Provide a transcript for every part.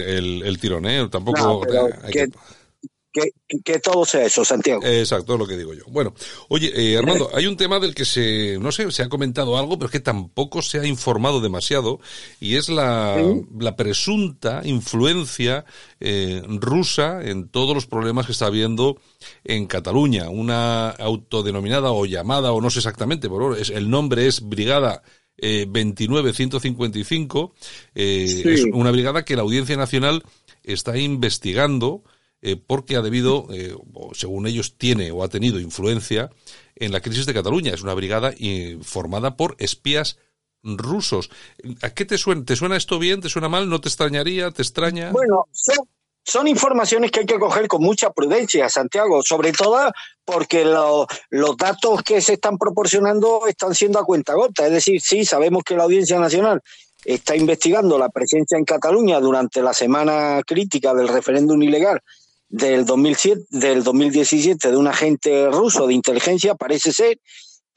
el, tirón, ¿eh? Tampoco que, todo sea eso, Santiago. Exacto, es lo que digo yo. Bueno, oye, eh, Armando, hay un tema del que se, no sé, se ha comentado algo, pero es que tampoco se ha informado demasiado, y es la, la presunta influencia eh, rusa en todos los problemas que está habiendo en Cataluña. Una autodenominada o llamada, o no sé exactamente, pero es, el nombre es Brigada eh, 29155, eh, es una brigada que la Audiencia Nacional está investigando eh, porque ha debido, eh, según ellos, tiene o ha tenido influencia en la crisis de Cataluña. Es una brigada formada por espías rusos. ¿A qué te suena? ¿Te suena esto bien? ¿Te suena mal? ¿No te extrañaría? ¿Te extraña? Bueno, son, informaciones que hay que coger con mucha prudencia, Santiago, sobre todo porque los datos que se están proporcionando están siendo a cuenta gota. Es decir, sí, sabemos que la Audiencia Nacional está investigando la presencia en Cataluña durante la semana crítica del referéndum ilegal del, 2007, del 2017 de un agente ruso de inteligencia, parece ser.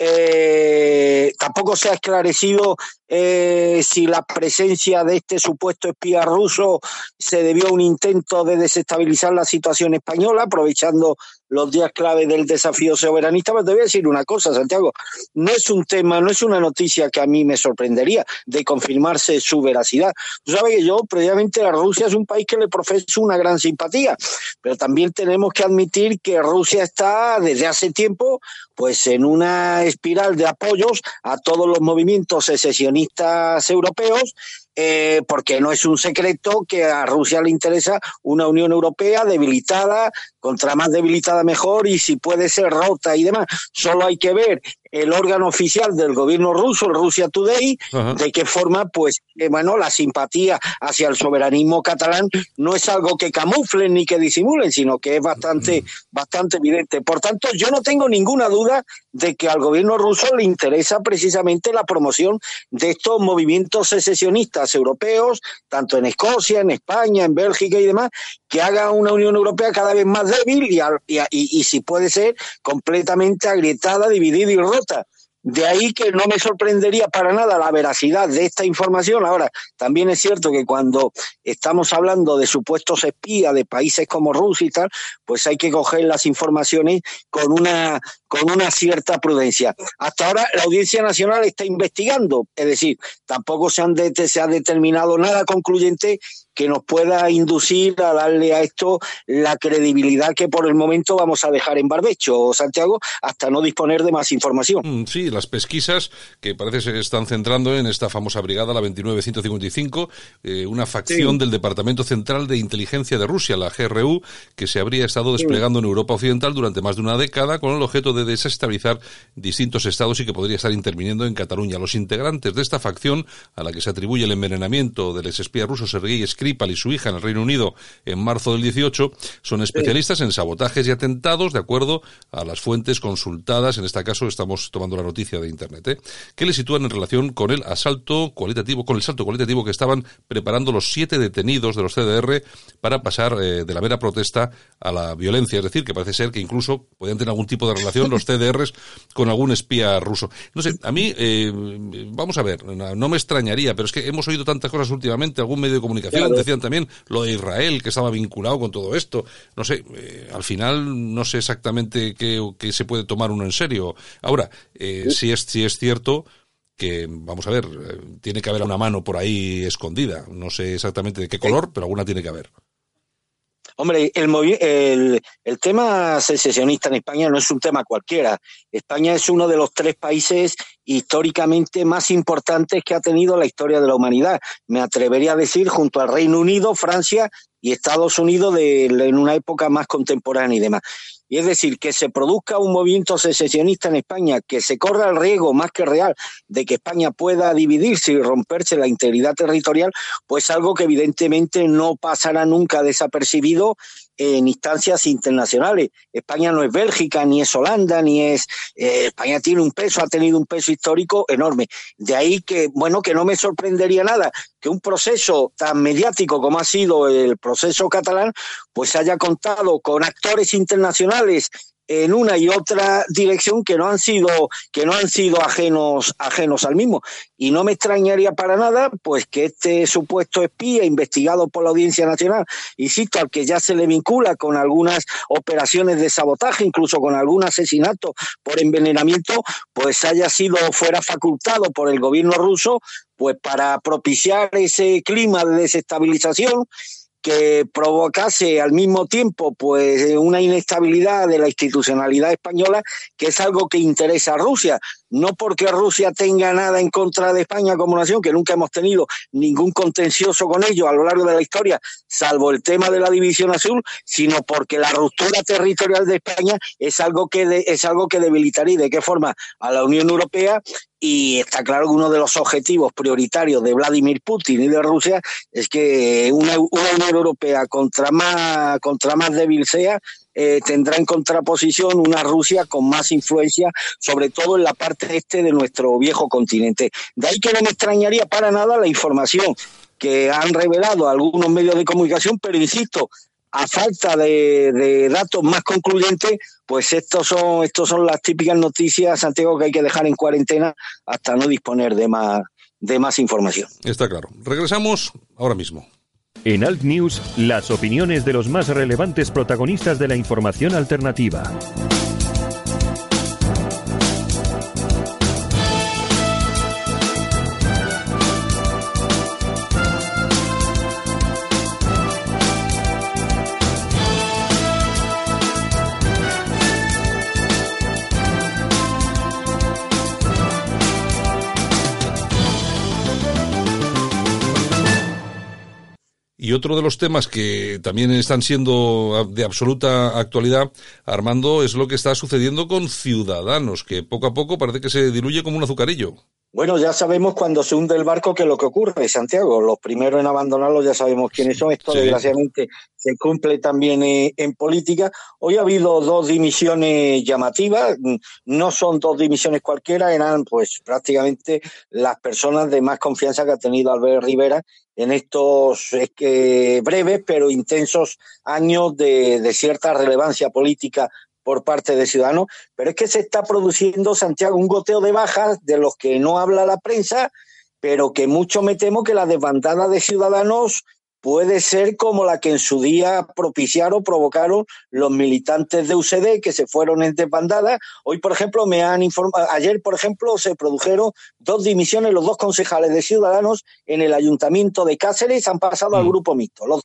Eh, tampoco se ha esclarecido eh, si la presencia de este supuesto espía ruso se debió a un intento de desestabilizar la situación española, aprovechando los días clave del desafío soberanista, pero te voy a decir una cosa, Santiago, no es un tema, no es una noticia que a mí me sorprendería de confirmarse su veracidad. Tú sabes que yo, previamente, la Rusia es un país que le profeso una gran simpatía, pero también tenemos que admitir que Rusia está desde hace tiempo pues en una espiral de apoyos a todos los movimientos secesionistas europeos eh, porque no es un secreto que a Rusia le interesa una Unión Europea debilitada, contra más debilitada mejor, y si puede ser rota y demás. Solo hay que ver el órgano oficial del gobierno ruso, el Russia Today, de qué forma, pues, eh, bueno, la simpatía hacia el soberanismo catalán no es algo que camuflen ni que disimulen, sino que es bastante, bastante evidente. Por tanto, yo no tengo ninguna duda de que al gobierno ruso le interesa precisamente la promoción de estos movimientos secesionistas europeos, tanto en Escocia, en España, en Bélgica y demás, que haga una Unión Europea cada vez más débil y, y, y, y si puede ser completamente agrietada, dividida y rota. De ahí que no me sorprendería para nada la veracidad de esta información. Ahora, también es cierto que cuando estamos hablando de supuestos espías de países como Rusia y tal, pues hay que coger las informaciones con una, con una cierta prudencia. Hasta ahora la Audiencia Nacional está investigando, es decir, tampoco se, han se ha determinado nada concluyente que nos pueda inducir a darle a esto la credibilidad que por el momento vamos a dejar en barbecho, Santiago, hasta no disponer de más información. Mm, sí, las pesquisas que parece se están centrando en esta famosa brigada, la 29155, eh, una facción del Departamento Central de Inteligencia de Rusia, la GRU, que se habría estado desplegando en Europa Occidental durante más de una década con el objeto de desestabilizar distintos estados y que podría estar interviniendo en Cataluña. Los integrantes de esta facción, a la que se atribuye el envenenamiento del espía ruso Sergei Skripal y su hija en el Reino Unido en marzo del 18, son especialistas en sabotajes y atentados, de acuerdo a las fuentes consultadas. En este caso estamos tomando la noticia de Internet, ¿eh? que le sitúan en relación con el asalto cualitativo, con el salto cualitativo que estaban preparando los siete detenidos de los CDR para pasar eh, de la mera protesta a la violencia. Es decir, que parece ser que incluso podían tener algún tipo de relación los CDRs con algún espía ruso. No sé, a mí, eh, vamos a ver, no me extrañaría, pero es que hemos oído tantas cosas últimamente, algún medio de comunicación decían también lo de Israel, que estaba vinculado con todo esto. No sé, eh, al final no sé exactamente qué, qué, se puede tomar uno en serio. Ahora, eh, si, es, si es cierto que, vamos a ver, tiene que haber una mano por ahí escondida. No sé exactamente de qué color, pero alguna tiene que haber. Hombre, el, el, tema secesionista en España no es un tema cualquiera. España es uno de los tres países históricamente más importantes que ha tenido la historia de la humanidad. Me atrevería a decir junto al Reino Unido, Francia y Estados Unidos en una época más contemporánea y demás. Y es decir, que se produzca un movimiento secesionista en España, que se corra el riesgo más que real de que España pueda dividirse y romperse la integridad territorial, pues algo que evidentemente no pasará nunca desapercibido en instancias internacionales. España no es Bélgica, ni es Holanda, ni es... Eh, España tiene un peso, ha tenido un peso histórico enorme. De ahí que, bueno, que no me sorprendería nada que un proceso tan mediático como ha sido el proceso catalán, pues haya contado con actores internacionales en una y otra dirección que no han sido que no han sido ajenos ajenos al mismo. Y no me extrañaría para nada pues que este supuesto espía investigado por la Audiencia Nacional insisto al que ya se le vincula con algunas operaciones de sabotaje incluso con algún asesinato por envenenamiento pues haya sido fuera facultado por el gobierno ruso pues para propiciar ese clima de desestabilización que provocase al mismo tiempo pues una inestabilidad de la institucionalidad española que es algo que interesa a Rusia. No porque Rusia tenga nada en contra de España como nación, que nunca hemos tenido ningún contencioso con ellos a lo largo de la historia, salvo el tema de la división azul, sino porque la ruptura territorial de España es algo que es algo que debilitaría. De qué forma a la Unión Europea y está claro que uno de los objetivos prioritarios de Vladimir Putin y de Rusia es que una, Unión Europea contra más contra más débil sea eh, tendrá en contraposición una Rusia con más influencia, sobre todo en la parte este de nuestro viejo continente. De ahí que no me extrañaría para nada la información que han revelado algunos medios de comunicación, pero insisto, a falta de, datos más concluyentes, pues estos son, estos son las típicas noticias, Santiago, que hay que dejar en cuarentena hasta no disponer de más, de más información. Está claro. Regresamos ahora mismo. En Alt News, las opiniones de los más relevantes protagonistas de la información alternativa. Otro de los temas que también están siendo de absoluta actualidad, Armando, es lo que está sucediendo con Ciudadanos, que poco a poco parece que se diluye como un azucarillo. Bueno, ya sabemos cuando se hunde el barco que lo que ocurre, Santiago. Los primeros en abandonarlo ya sabemos quiénes son. Esto, desgraciadamente, se cumple también eh, en, política. Hoy ha habido dos dimisiones llamativas. No son dos dimisiones cualquiera, eran pues prácticamente las personas de más confianza que ha tenido Albert Rivera en estos breves pero intensos años de cierta relevancia política por parte de Ciudadanos, pero es que se está produciendo, Santiago, un goteo de bajas de los que no habla la prensa, pero que mucho me temo que la desbandada de Ciudadanos puede ser como la que en su día propiciaron, provocaron los militantes de UCD que se fueron en desbandada. Hoy, por ejemplo, me han informado, ayer, por ejemplo, se produjeron dos dimisiones, los dos concejales de Ciudadanos en el ayuntamiento de Cáceres han pasado al mm. grupo mixto, los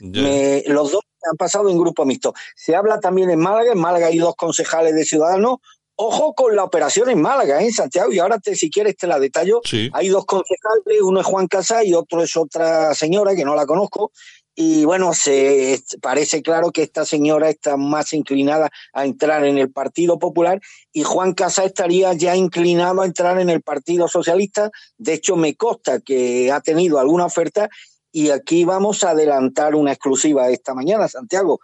los dos han pasado en grupo mixto. Se habla también en Málaga, en Málaga hay dos concejales de Ciudadanos. Ojo con la operación en Málaga, en ¿eh, Santiago, y ahora te, si quieres te la detallo. Hay dos concejales, uno es Juan Casá y otro es otra señora que no la conozco. Y bueno, se parece claro que esta señora está más inclinada a entrar en el Partido Popular y Juan Casa estaría ya inclinado a entrar en el Partido Socialista. De hecho, me consta que ha tenido alguna oferta y aquí vamos a adelantar una exclusiva esta mañana, Santiago.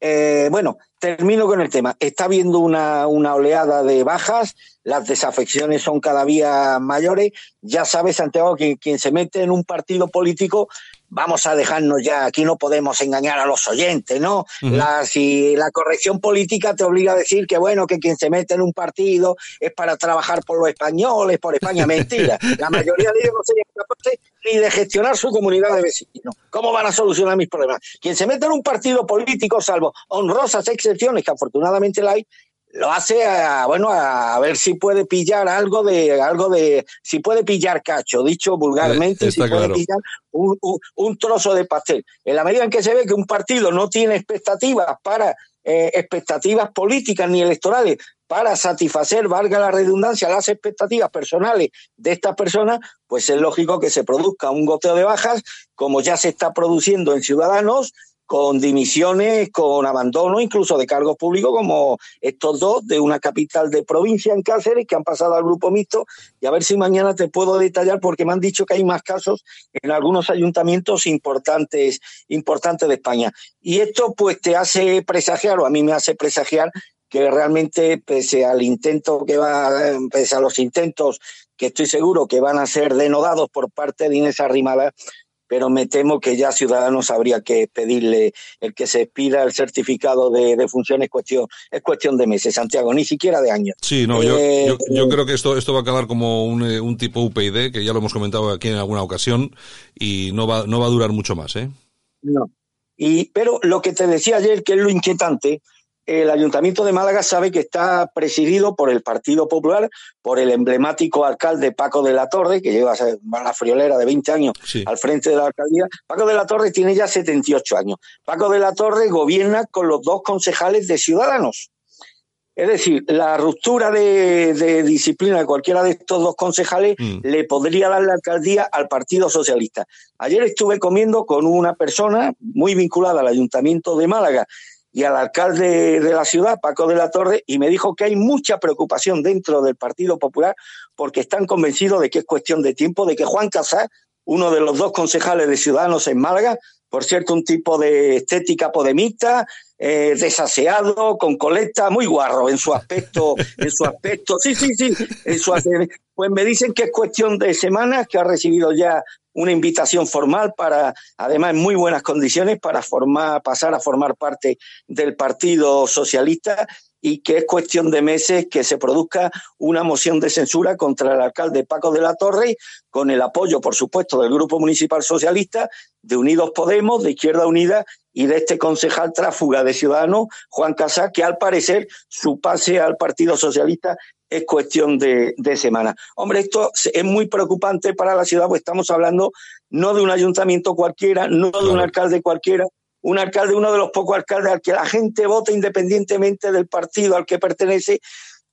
Eh, bueno, termino con el tema. Está habiendo una, una oleada de bajas, las desafecciones son cada día mayores. Ya sabes, Santiago, que quien se mete en un partido político vamos a dejarnos ya, aquí no podemos engañar a los oyentes, ¿no? la, si la corrección política te obliga a decir que, bueno, que quien se mete en un partido es para trabajar por los españoles, por España, mentira. La mayoría de ellos no serían capaces ni de gestionar su comunidad de vecinos. ¿Cómo van a solucionar mis problemas? Quien se mete en un partido político, salvo honrosas excepciones, que afortunadamente la hay, lo hace a, bueno a ver si puede pillar algo de algo de si puede pillar cacho dicho vulgarmente eh, si puede pillar un, un, trozo de pastel. En la medida en que se ve que un partido no tiene expectativas para eh, expectativas políticas ni electorales para satisfacer, valga la redundancia, las expectativas personales de estas personas, pues es lógico que se produzca un goteo de bajas, como ya se está produciendo en Ciudadanos, con dimisiones, con abandono incluso de cargos públicos como estos dos de una capital de provincia en Cáceres que han pasado al grupo mixto y a ver si mañana te puedo detallar porque me han dicho que hay más casos en algunos ayuntamientos importantes, importantes de España. Y esto pues te hace presagiar o a mí me hace presagiar que realmente pese al intento que va, pese a los intentos que estoy seguro que van a ser denodados por parte de Inés Arrimada, pero me temo que ya Ciudadanos habría que pedirle el que se pida el certificado de, de función es cuestión, es cuestión de meses, Santiago, ni siquiera de años. Sí, no, yo, eh, yo, creo que esto, esto va a acabar como un, eh, un tipo UPyD, que ya lo hemos comentado aquí en alguna ocasión, y no va, no va a durar mucho más, ¿eh? No. Y, pero lo que te decía ayer, que es lo inquietante, el Ayuntamiento de Málaga sabe que está presidido por el Partido Popular, por el emblemático alcalde Paco de la Torre, que lleva la friolera de 20 años al frente de la alcaldía. Paco de la Torre tiene ya 78 años. Paco de la Torre gobierna con los dos concejales de Ciudadanos. Es decir, la ruptura de, disciplina de cualquiera de estos dos concejales mm. le podría dar la alcaldía al Partido Socialista. Ayer estuve comiendo con una persona muy vinculada al Ayuntamiento de Málaga y al alcalde de la ciudad, Paco de la Torre, y me dijo que hay mucha preocupación dentro del Partido Popular porque están convencidos de que es cuestión de tiempo, de que Juan Casar, uno de los dos concejales de Ciudadanos en Málaga, por cierto, un tipo de estética podemita, eh, desaseado, con coleta, muy guarro en su aspecto, en su aspecto, sí, sí, sí, en su, pues me dicen que es cuestión de semanas, que ha recibido ya una invitación formal para, además en muy buenas condiciones, para formar, pasar a formar parte del Partido Socialista y que es cuestión de meses que se produzca una moción de censura contra el alcalde Paco de la Torre, con el apoyo, por supuesto, del Grupo Municipal Socialista, de Unidos Podemos, de Izquierda Unida y de este concejal tráfuga de Ciudadanos, Juan Casá, que al parecer su pase al Partido Socialista es cuestión de, de semana. Hombre, esto es muy preocupante para la ciudad, porque estamos hablando no de un ayuntamiento cualquiera, no de un alcalde cualquiera, un alcalde, uno de los pocos alcaldes al que la gente vota independientemente del partido al que pertenece.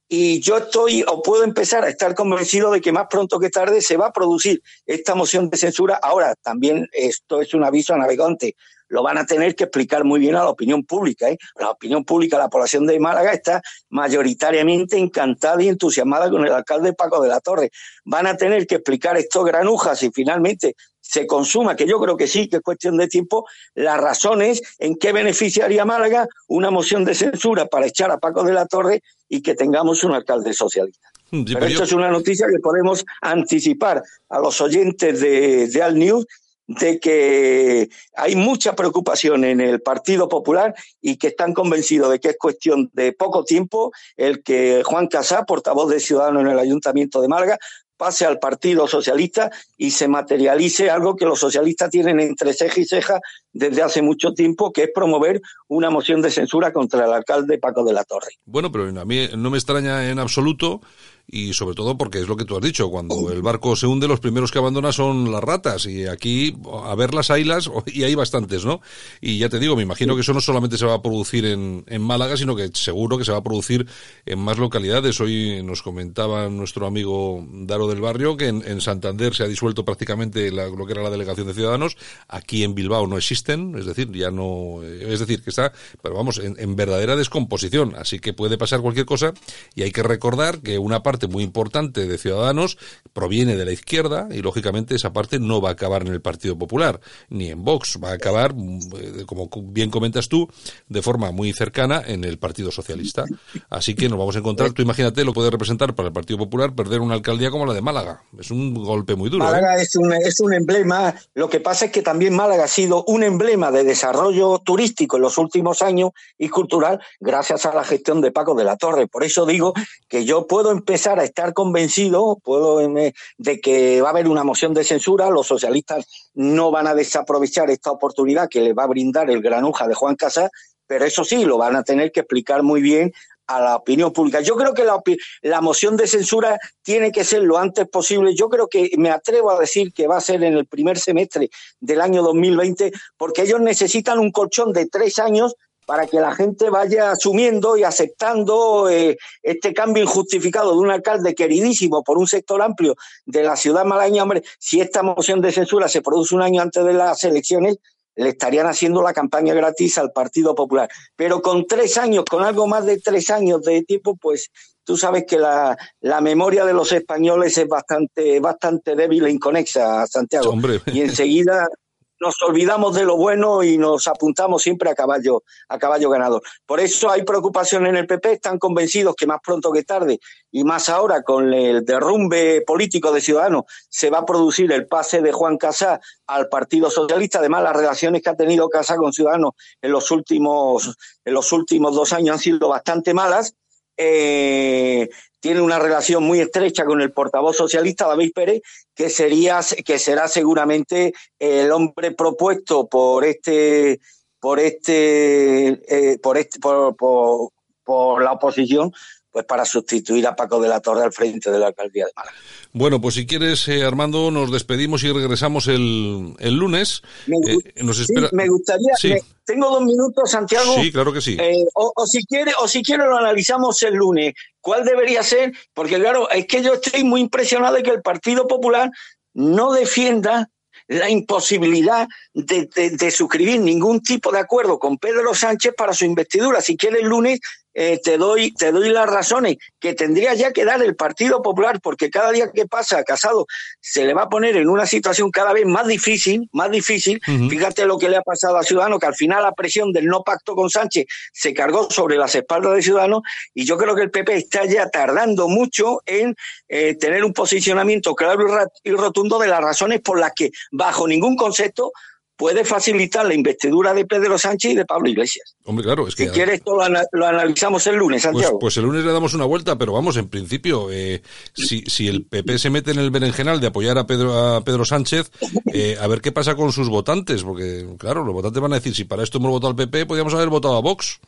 Y yo estoy, o puedo empezar a estar convencido de que más pronto que tarde se va a producir esta moción de censura. Ahora, también esto es un aviso a navegante lo van a tener que explicar muy bien a la opinión pública. ¿eh? La opinión pública, la población de Málaga está mayoritariamente encantada y entusiasmada con el alcalde Paco de la Torre. Van a tener que explicar esto granujas y finalmente se consuma, que yo creo que sí, que es cuestión de tiempo, las razones en qué beneficiaría Málaga una moción de censura para echar a Paco de la Torre y que tengamos un alcalde socialista. pero, esto es una noticia que podemos anticipar a los oyentes de, de Al News de que hay mucha preocupación en el Partido Popular y que están convencidos de que es cuestión de poco tiempo el que Juan Casá, portavoz de Ciudadanos en el Ayuntamiento de Málaga, pase al Partido Socialista y se materialice algo que los socialistas tienen entre ceja y ceja desde hace mucho tiempo, que es promover una moción de censura contra el alcalde Paco de la Torre. Bueno, pero a mí no me extraña en absoluto y sobre todo porque es lo que tú has dicho, cuando el barco se hunde los primeros que abandona son las ratas y aquí a ver las ailas y hay bastantes, ¿no? Y ya te digo, me imagino que eso no solamente se va a producir en, en Málaga, sino que seguro que se va a producir en más localidades. Hoy nos comentaba nuestro amigo Daro del Barrio que en, Santander se ha disuelto prácticamente lo que era la delegación de Ciudadanos, aquí en Bilbao no existen, es decir, ya no, es decir, que está, pero vamos, en, en verdadera descomposición, así que puede pasar cualquier cosa y hay que recordar que una parte muy importante de Ciudadanos proviene de la izquierda y lógicamente esa parte no va a acabar en el Partido Popular ni en Vox, va a acabar, mm, como bien comentas tú, de forma muy cercana en el Partido Socialista. Así que nos vamos a encontrar, tú imagínate, lo puede representar para el Partido Popular perder una alcaldía como la de Málaga. Es un golpe muy duro. Málaga ¿eh? es, un, es un emblema, lo que pasa es que también Málaga ha sido un emblema de desarrollo turístico en los últimos años y cultural gracias a la gestión de Paco de la Torre. Por eso digo que yo puedo empezar a estar convencido puedo, de que va a haber una moción de censura, los socialistas no van a desaprovechar esta oportunidad que le va a brindar el granuja de Juan Casas, pero eso sí, lo van a tener que explicar muy bien a la opinión pública. Yo creo que la, la, moción de censura tiene que ser lo antes posible. Yo creo que me atrevo a decir que va a ser en el primer semestre del año 2020, porque ellos necesitan un colchón de tres años para que la gente vaya asumiendo y aceptando eh, este cambio injustificado de un alcalde queridísimo por un sector amplio de la ciudad malaña. Hombre, si esta moción de censura se produce un año antes de las elecciones, le estarían haciendo la campaña gratis al Partido Popular. Pero con tres años, con algo más de tres años de tiempo, pues tú sabes que la, la memoria de los españoles es bastante, bastante débil e inconexa, Santiago. Y enseguida nos olvidamos de lo bueno y nos apuntamos siempre a caballo, a caballo ganador. Por eso hay preocupación en el PP, están convencidos que más pronto que tarde, y más ahora con el derrumbe político de Ciudadanos, se va a producir el pase de Juan Casá al Partido Socialista. Además, las relaciones que ha tenido Casá con Ciudadanos en los últimos, en los últimos dos años han sido bastante malas. Eh, tiene una relación muy estrecha con el portavoz socialista David Pérez, que sería que será seguramente el hombre propuesto por este por este eh, por este por, por, la oposición pues para sustituir a Paco de la Torre al frente de la alcaldía de Málaga. Bueno, pues si quieres, eh, Armando, nos despedimos y regresamos el, el lunes. Me, eh, nos espera... me gustaría, tengo dos minutos, Santiago. Sí, claro que sí. Eh, o, si quiere, o si quiere lo analizamos el lunes. ¿Cuál debería ser? Porque claro, es que yo estoy muy impresionado de que el Partido Popular no defienda la imposibilidad de, de, suscribir ningún tipo de acuerdo con Pedro Sánchez para su investidura. Si quiere el lunes eh, te, doy, te doy las razones que tendría ya que dar el Partido Popular, porque cada día que pasa Casado se le va a poner en una situación cada vez más difícil, más difícil. Fíjate lo que le ha pasado a Ciudadanos, que al final la presión del no pacto con Sánchez se cargó sobre las espaldas de Ciudadanos, y yo creo que el PP está ya tardando mucho en eh, tener un posicionamiento claro y rotundo de las razones por las que, bajo ningún concepto, puede facilitar la investidura de Pedro Sánchez y de Pablo Iglesias. Hombre, claro, es que... Si quieres, esto lo, analizamos el lunes, pues, Santiago. Pues, el lunes le damos una vuelta, pero vamos, en principio, eh, si, si el PP se mete en el berenjenal de apoyar a Pedro, a Pedro Sánchez, eh, a ver qué pasa con sus votantes, porque, claro, los votantes van a decir, si para esto hemos votado al PP, podríamos haber votado a Vox.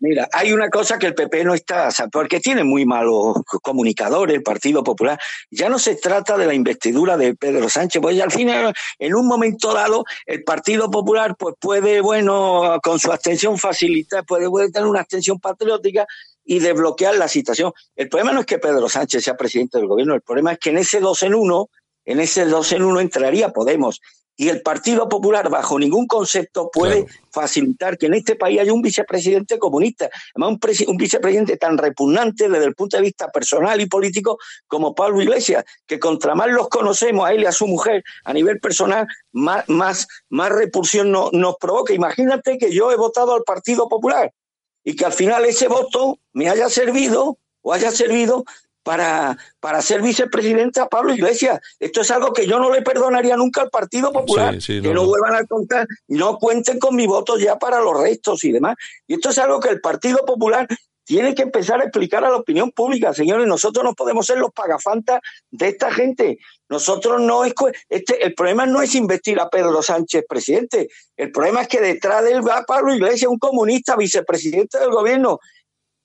Mira, hay una cosa que el PP no está, porque tiene muy malos comunicadores, el Partido Popular. Ya no se trata de la investidura de Pedro Sánchez, pues al final, en un momento dado, el Partido Popular pues puede, bueno, con su abstención facilitar, puede, puede tener una abstención patriótica y desbloquear la situación. El problema no es que Pedro Sánchez sea presidente del gobierno, el problema es que en ese dos en uno, en ese dos en uno entraría Podemos y el Partido Popular bajo ningún concepto puede facilitar que en este país haya un vicepresidente comunista, además un, vicepresidente tan repugnante desde el punto de vista personal y político como Pablo Iglesias, que contra más los conocemos a él y a su mujer a nivel personal, más, más, más repulsión nos provoca. Imagínate que yo he votado al Partido Popular y que al final ese voto me haya servido o haya servido para, para ser vicepresidente a Pablo Iglesias. Esto es algo que yo no le perdonaría nunca al Partido Popular, que no, vuelvan a contar, no cuenten con mi voto ya para los restos y demás. Y esto es algo que el Partido Popular tiene que empezar a explicar a la opinión pública, señores. Nosotros no podemos ser los pagafantas de esta gente. Nosotros no es. Este, el problema no es investir a Pedro Sánchez presidente. El problema es que detrás de él va Pablo Iglesias, un comunista vicepresidente del gobierno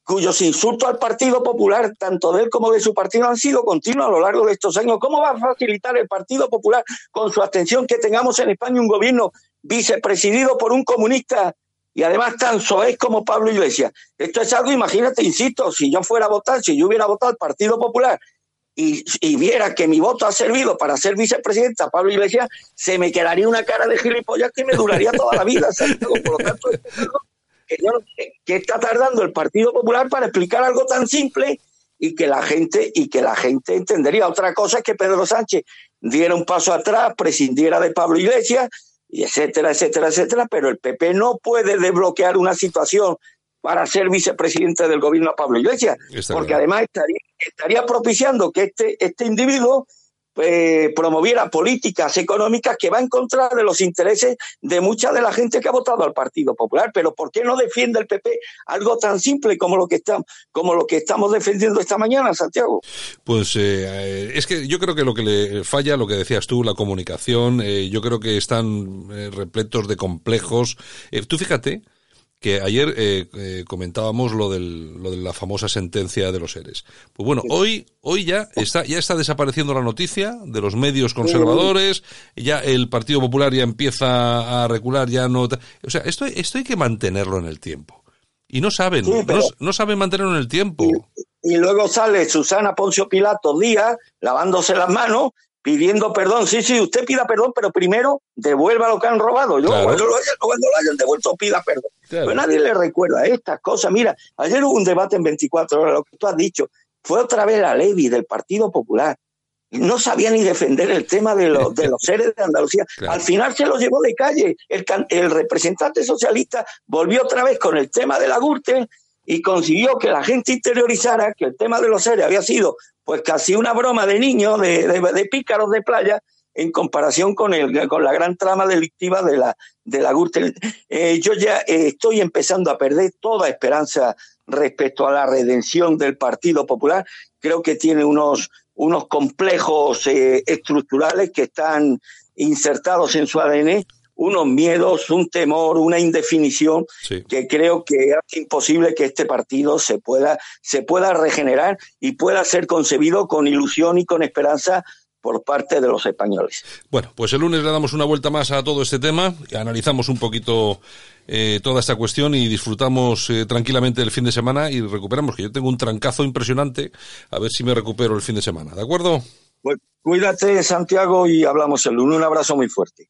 cuyos insultos al Partido Popular, tanto de él como de su partido, han sido continuos a lo largo de estos años. ¿Cómo va a facilitar el Partido Popular con su abstención que tengamos en España un gobierno vicepresidido por un comunista y además tan soez como Pablo Iglesias? Esto es algo, imagínate, insisto, si yo fuera a votar, si yo hubiera votado al Partido Popular y, viera que mi voto ha servido para ser vicepresidenta Pablo Iglesias, se me quedaría una cara de gilipollas que me duraría toda la vida. Por lo tanto, que, está tardando el Partido Popular para explicar algo tan simple y que la gente y que la gente entendería. Otra cosa es que Pedro Sánchez diera un paso atrás, prescindiera de Pablo Iglesias, y etcétera, etcétera, etcétera, pero el PP no puede desbloquear una situación para ser vicepresidente del gobierno a Pablo Iglesias, porque además estaría, estaría propiciando que este, este individuo eh, promoviera políticas económicas que va en contra de los intereses de mucha de la gente que ha votado al Partido Popular. Pero ¿por qué no defiende el PP algo tan simple como lo que estamos, como lo que estamos defendiendo esta mañana, Santiago? Pues eh, es que yo creo que lo que le falla, lo que decías tú, la comunicación, eh, yo creo que están repletos de complejos. tú fíjate que ayer eh, eh, comentábamos lo, del, lo de la famosa sentencia de los seres. Pues bueno, hoy, hoy ya está, ya está desapareciendo la noticia de los medios conservadores, ya el Partido Popular ya empieza a recular, ya no... O sea, esto, esto hay que mantenerlo en el tiempo. Y no saben, no, saben mantenerlo en el tiempo. Y, y, luego sale Susana Poncio Pilato Díaz lavándose las manos pidiendo perdón. Sí, sí, usted pida perdón, pero primero devuelva lo que han robado. Yo, cuando, lo hayan, devuelto, pida perdón. Pero nadie le recuerda estas cosas. Mira, ayer hubo un debate en 24 horas, lo que tú has dicho. Fue otra vez la ley del Partido Popular. no sabía ni defender el tema de, los, de los seres de Andalucía. Al final se lo llevó de calle. El, el, representante socialista volvió otra vez con el tema de la Gürtel y consiguió que la gente interiorizara que el tema de los seres había sido pues casi una broma de niños, de, de, pícaros de playa, en comparación con, el, con la gran trama delictiva de la, de la. Eh, yo ya eh, estoy empezando a perder toda esperanza respecto a la redención del Partido Popular. Creo que tiene unos, unos complejos eh, estructurales que están insertados en su ADN, unos miedos, un temor, una indefinición que creo que es imposible que este partido se pueda, se pueda regenerar y pueda ser concebido con ilusión y con esperanza por parte de los españoles. Bueno, pues el lunes le damos una vuelta más a todo este tema, analizamos un poquito eh, toda esta cuestión y disfrutamos eh, tranquilamente el fin de semana y recuperamos, que yo tengo un trancazo impresionante, a ver si me recupero el fin de semana, ¿de acuerdo? Pues cuídate, Santiago, y hablamos el lunes. Un abrazo muy fuerte.